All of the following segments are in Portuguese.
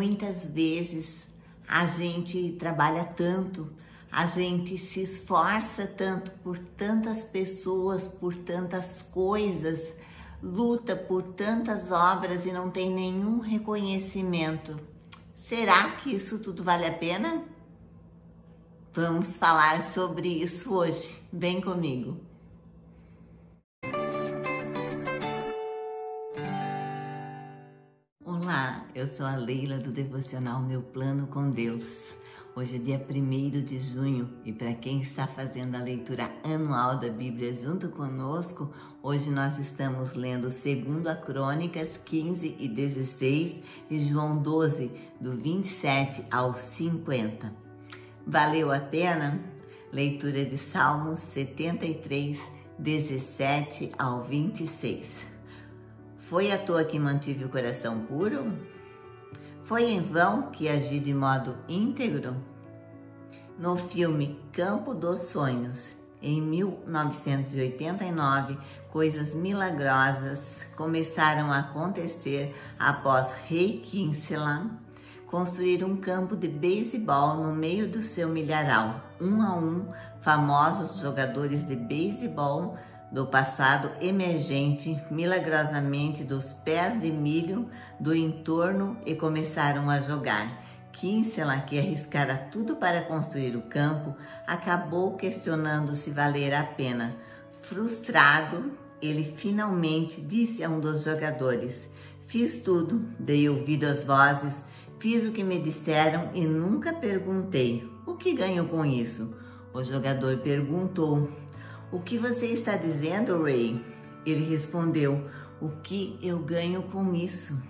Muitas vezes a gente trabalha tanto, a gente se esforça tanto por tantas pessoas, por tantas coisas, luta por tantas obras e não tem nenhum reconhecimento. Será que isso tudo vale a pena? Vamos falar sobre isso hoje. Vem comigo. Olá, eu sou a Leila do Devocional Meu Plano com Deus. Hoje é dia 1 de junho e para quem está fazendo a leitura anual da Bíblia junto conosco, hoje nós estamos lendo 2 Crônicas 15 e 16 e João 12, do 27 ao 50. Valeu a pena? Leitura de Salmos 73, 17 ao 26. Foi à toa que mantive o coração puro? Foi em vão que agi de modo íntegro? No filme Campo dos Sonhos, em 1989, coisas milagrosas começaram a acontecer após Rei Kinselan construir um campo de beisebol no meio do seu milharal. Um a um, famosos jogadores de beisebol do passado emergente milagrosamente dos pés de milho do entorno e começaram a jogar. Kinsella, que arriscara tudo para construir o campo, acabou questionando se valer a pena. Frustrado, ele finalmente disse a um dos jogadores: Fiz tudo, dei ouvido às vozes, fiz o que me disseram e nunca perguntei: O que ganho com isso? O jogador perguntou: o que você está dizendo, Ray? Ele respondeu: O que eu ganho com isso?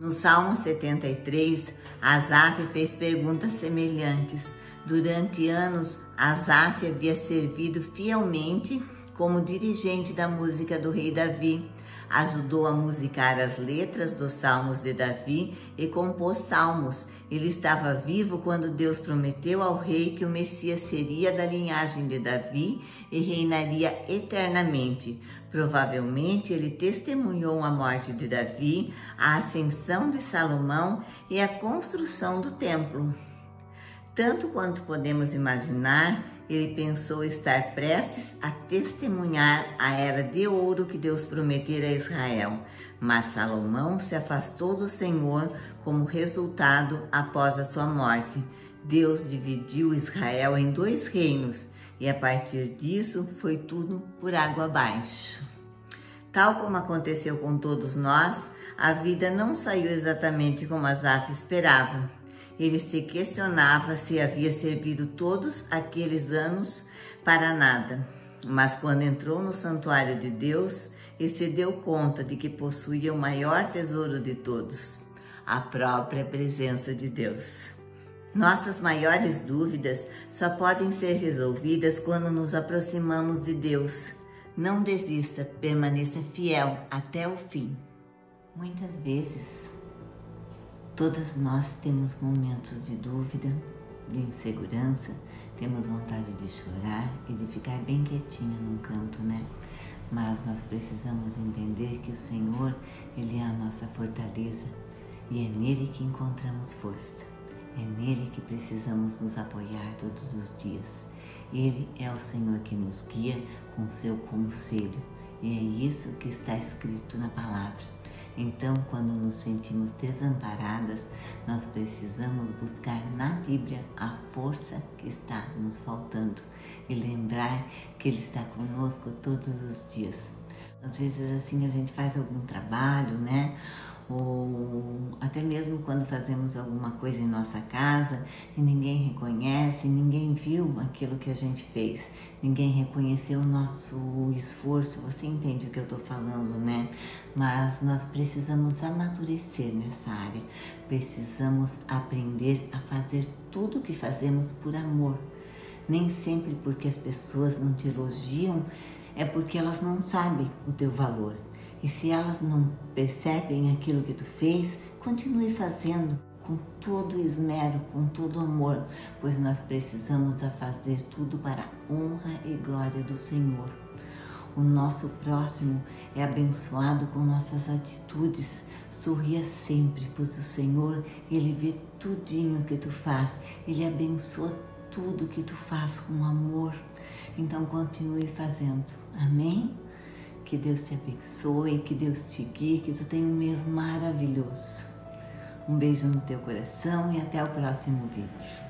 No Salmo 73, Asaf fez perguntas semelhantes. Durante anos, Asaf havia servido fielmente como dirigente da música do rei Davi. Ajudou a musicar as letras dos salmos de Davi e compôs salmos ele estava vivo quando Deus prometeu ao rei que o Messias seria da linhagem de Davi e reinaria eternamente. Provavelmente ele testemunhou a morte de Davi, a ascensão de Salomão e a construção do templo. Tanto quanto podemos imaginar, ele pensou estar prestes a testemunhar a era de ouro que Deus prometera a Israel. Mas Salomão se afastou do Senhor como resultado após a sua morte. Deus dividiu Israel em dois reinos e a partir disso foi tudo por água abaixo. Tal como aconteceu com todos nós, a vida não saiu exatamente como Asaf esperava. Ele se questionava se havia servido todos aqueles anos para nada. Mas quando entrou no santuário de Deus e se deu conta de que possuía o maior tesouro de todos, a própria presença de Deus. Nossas maiores dúvidas só podem ser resolvidas quando nos aproximamos de Deus. Não desista, permaneça fiel até o fim. Muitas vezes Todas nós temos momentos de dúvida, de insegurança, temos vontade de chorar e de ficar bem quietinha num canto, né? Mas nós precisamos entender que o Senhor, Ele é a nossa fortaleza e é nele que encontramos força. É nele que precisamos nos apoiar todos os dias. Ele é o Senhor que nos guia com seu conselho e é isso que está escrito na palavra. Então, quando nos sentimos desamparadas, nós precisamos buscar na Bíblia a força que está nos faltando e lembrar que Ele está conosco todos os dias. Às vezes, assim, a gente faz algum trabalho, né? Ou até mesmo quando fazemos alguma coisa em nossa casa e ninguém reconhece, ninguém viu aquilo que a gente fez, ninguém reconheceu o nosso esforço. Você entende o que eu estou falando, né? Mas nós precisamos amadurecer nessa área, precisamos aprender a fazer tudo o que fazemos por amor. Nem sempre porque as pessoas não te elogiam é porque elas não sabem o teu valor e se elas não percebem aquilo que tu fez, continue fazendo com todo esmero, com todo amor, pois nós precisamos a fazer tudo para a honra e glória do Senhor. O nosso próximo é abençoado com nossas atitudes. Sorria sempre, pois o Senhor, Ele vê tudinho que tu faz. Ele abençoa tudo que tu faz com amor. Então continue fazendo. Amém? Que Deus te abençoe, que Deus te guie, que tu tenha um mês maravilhoso. Um beijo no teu coração e até o próximo vídeo.